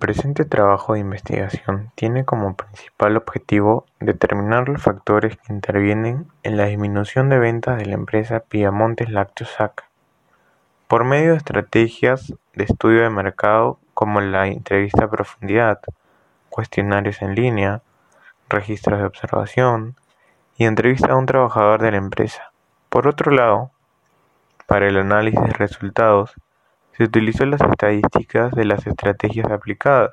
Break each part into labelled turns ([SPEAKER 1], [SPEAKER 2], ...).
[SPEAKER 1] presente trabajo de investigación tiene como principal objetivo determinar los factores que intervienen en la disminución de ventas de la empresa Piamontes Lácteos SAC por medio de estrategias de estudio de mercado como la entrevista a profundidad, cuestionarios en línea, registros de observación y entrevista a un trabajador de la empresa. Por otro lado, para el análisis de resultados, se utilizó las estadísticas de las estrategias aplicadas,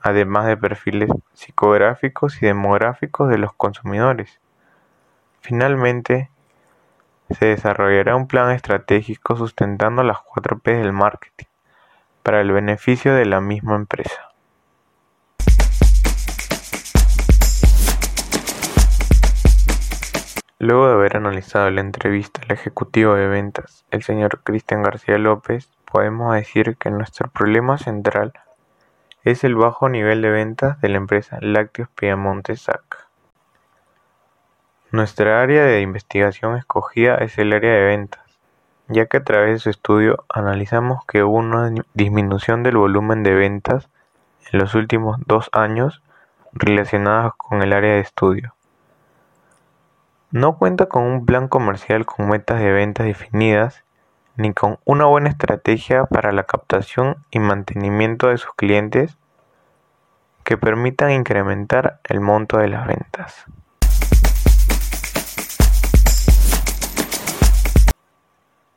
[SPEAKER 1] además de perfiles psicográficos y demográficos de los consumidores. Finalmente, se desarrollará un plan estratégico sustentando las cuatro P del marketing para el beneficio de la misma empresa. Luego de haber analizado la entrevista al ejecutivo de ventas, el señor Cristian García López, podemos decir que nuestro problema central es el bajo nivel de ventas de la empresa Lácteos Piamonte SAC. Nuestra área de investigación escogida es el área de ventas, ya que a través de su estudio analizamos que hubo una disminución del volumen de ventas en los últimos dos años relacionadas con el área de estudio. No cuenta con un plan comercial con metas de ventas definidas, ni con una buena estrategia para la captación y mantenimiento de sus clientes que permitan incrementar el monto de las ventas.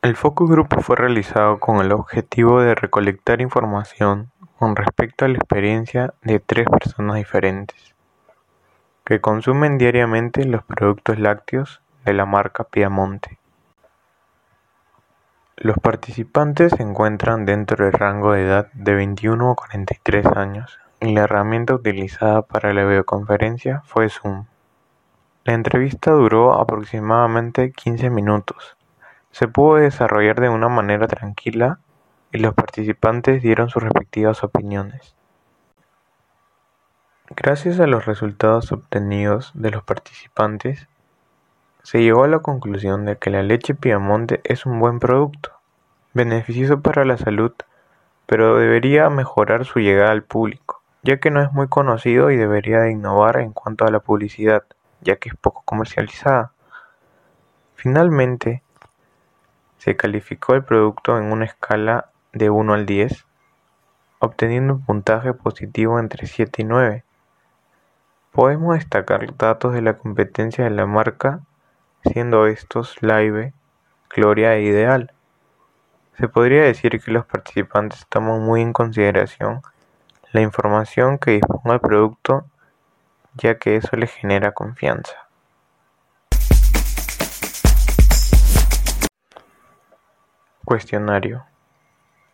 [SPEAKER 1] El focus grupo fue realizado con el objetivo de recolectar información con respecto a la experiencia de tres personas diferentes que consumen diariamente los productos lácteos de la marca Piamonte. Los participantes se encuentran dentro del rango de edad de 21 a 43 años y la herramienta utilizada para la videoconferencia fue Zoom. La entrevista duró aproximadamente 15 minutos. Se pudo desarrollar de una manera tranquila y los participantes dieron sus respectivas opiniones. Gracias a los resultados obtenidos de los participantes, se llegó a la conclusión de que la leche Piamonte es un buen producto, beneficioso para la salud, pero debería mejorar su llegada al público, ya que no es muy conocido y debería de innovar en cuanto a la publicidad, ya que es poco comercializada. Finalmente, se calificó el producto en una escala de 1 al 10, obteniendo un puntaje positivo entre 7 y 9 Podemos destacar datos de la competencia de la marca, siendo estos Live, Gloria e Ideal. Se podría decir que los participantes toman muy en consideración la información que disponga el producto, ya que eso les genera confianza. Cuestionario.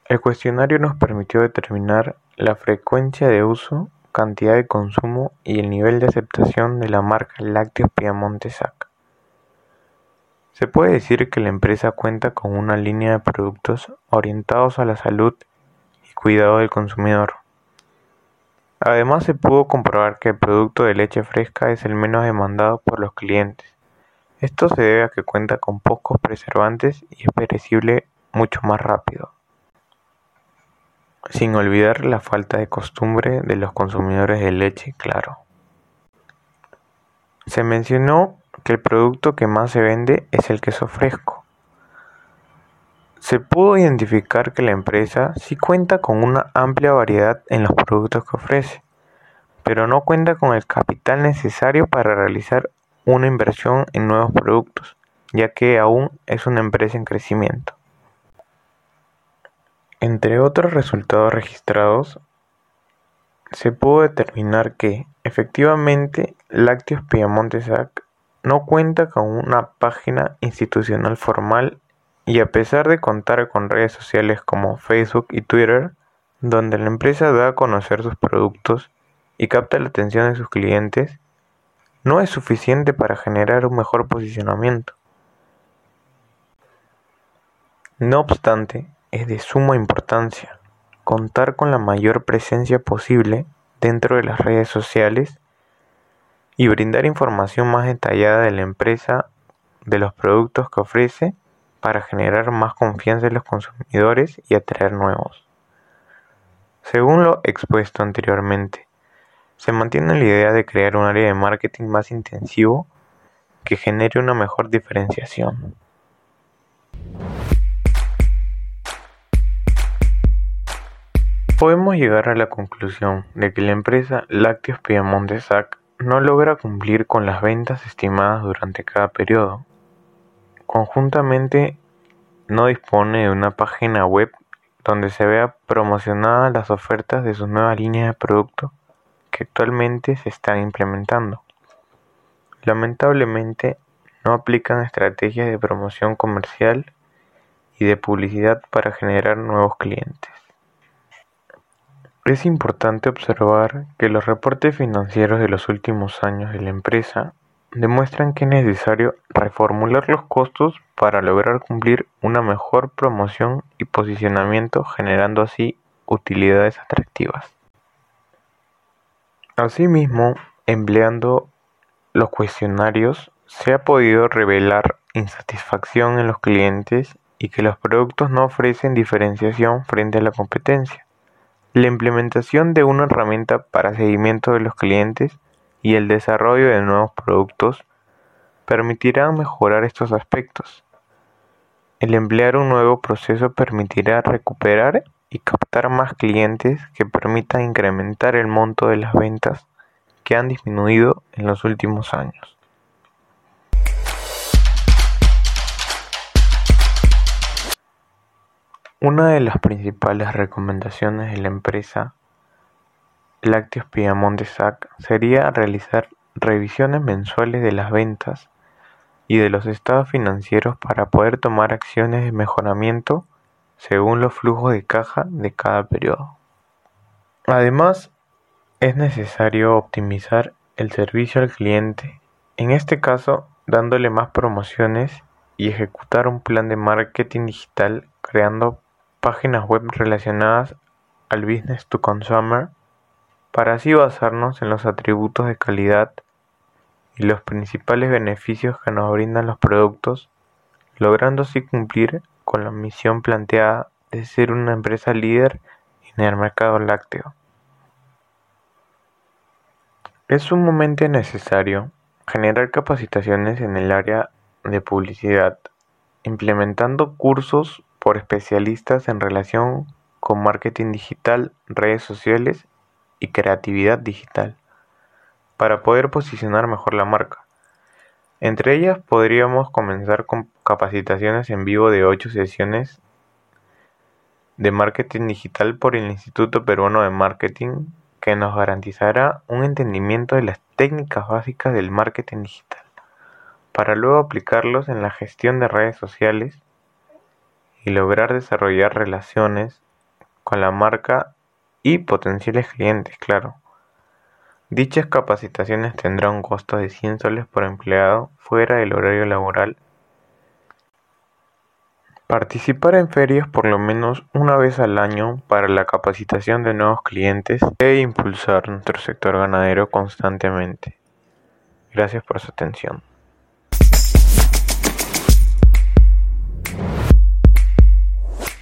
[SPEAKER 1] El cuestionario nos permitió determinar la frecuencia de uso cantidad de consumo y el nivel de aceptación de la marca Lácteos Piamonte SAC. Se puede decir que la empresa cuenta con una línea de productos orientados a la salud y cuidado del consumidor. Además se pudo comprobar que el producto de leche fresca es el menos demandado por los clientes. Esto se debe a que cuenta con pocos preservantes y es perecible mucho más rápido sin olvidar la falta de costumbre de los consumidores de leche claro. Se mencionó que el producto que más se vende es el queso fresco. Se pudo identificar que la empresa sí cuenta con una amplia variedad en los productos que ofrece, pero no cuenta con el capital necesario para realizar una inversión en nuevos productos, ya que aún es una empresa en crecimiento. Entre otros resultados registrados, se pudo determinar que, efectivamente, Lácteos Piamonte SAC no cuenta con una página institucional formal y a pesar de contar con redes sociales como Facebook y Twitter, donde la empresa da a conocer sus productos y capta la atención de sus clientes, no es suficiente para generar un mejor posicionamiento. No obstante, es de suma importancia contar con la mayor presencia posible dentro de las redes sociales y brindar información más detallada de la empresa, de los productos que ofrece, para generar más confianza en los consumidores y atraer nuevos. Según lo expuesto anteriormente, se mantiene la idea de crear un área de marketing más intensivo que genere una mejor diferenciación. Podemos llegar a la conclusión de que la empresa Lácteos Piamonte SAC no logra cumplir con las ventas estimadas durante cada periodo. Conjuntamente, no dispone de una página web donde se vea promocionadas las ofertas de sus nuevas líneas de producto que actualmente se están implementando. Lamentablemente, no aplican estrategias de promoción comercial y de publicidad para generar nuevos clientes. Es importante observar que los reportes financieros de los últimos años de la empresa demuestran que es necesario reformular los costos para lograr cumplir una mejor promoción y posicionamiento generando así utilidades atractivas. Asimismo, empleando los cuestionarios se ha podido revelar insatisfacción en los clientes y que los productos no ofrecen diferenciación frente a la competencia. La implementación de una herramienta para seguimiento de los clientes y el desarrollo de nuevos productos permitirán mejorar estos aspectos. El emplear un nuevo proceso permitirá recuperar y captar más clientes que permitan incrementar el monto de las ventas que han disminuido en los últimos años. Una de las principales recomendaciones de la empresa Lácteos Piamonte SAC sería realizar revisiones mensuales de las ventas y de los estados financieros para poder tomar acciones de mejoramiento según los flujos de caja de cada periodo. Además, es necesario optimizar el servicio al cliente, en este caso dándole más promociones y ejecutar un plan de marketing digital creando páginas web relacionadas al business to consumer para así basarnos en los atributos de calidad y los principales beneficios que nos brindan los productos, logrando así cumplir con la misión planteada de ser una empresa líder en el mercado lácteo. Es sumamente necesario generar capacitaciones en el área de publicidad, implementando cursos por especialistas en relación con marketing digital, redes sociales y creatividad digital, para poder posicionar mejor la marca. Entre ellas podríamos comenzar con capacitaciones en vivo de 8 sesiones de marketing digital por el Instituto Peruano de Marketing que nos garantizará un entendimiento de las técnicas básicas del marketing digital, para luego aplicarlos en la gestión de redes sociales y lograr desarrollar relaciones con la marca y potenciales clientes, claro. Dichas capacitaciones tendrán un costo de 100 soles por empleado fuera del horario laboral. Participar en ferias por lo menos una vez al año para la capacitación de nuevos clientes e impulsar nuestro sector ganadero constantemente. Gracias por su atención.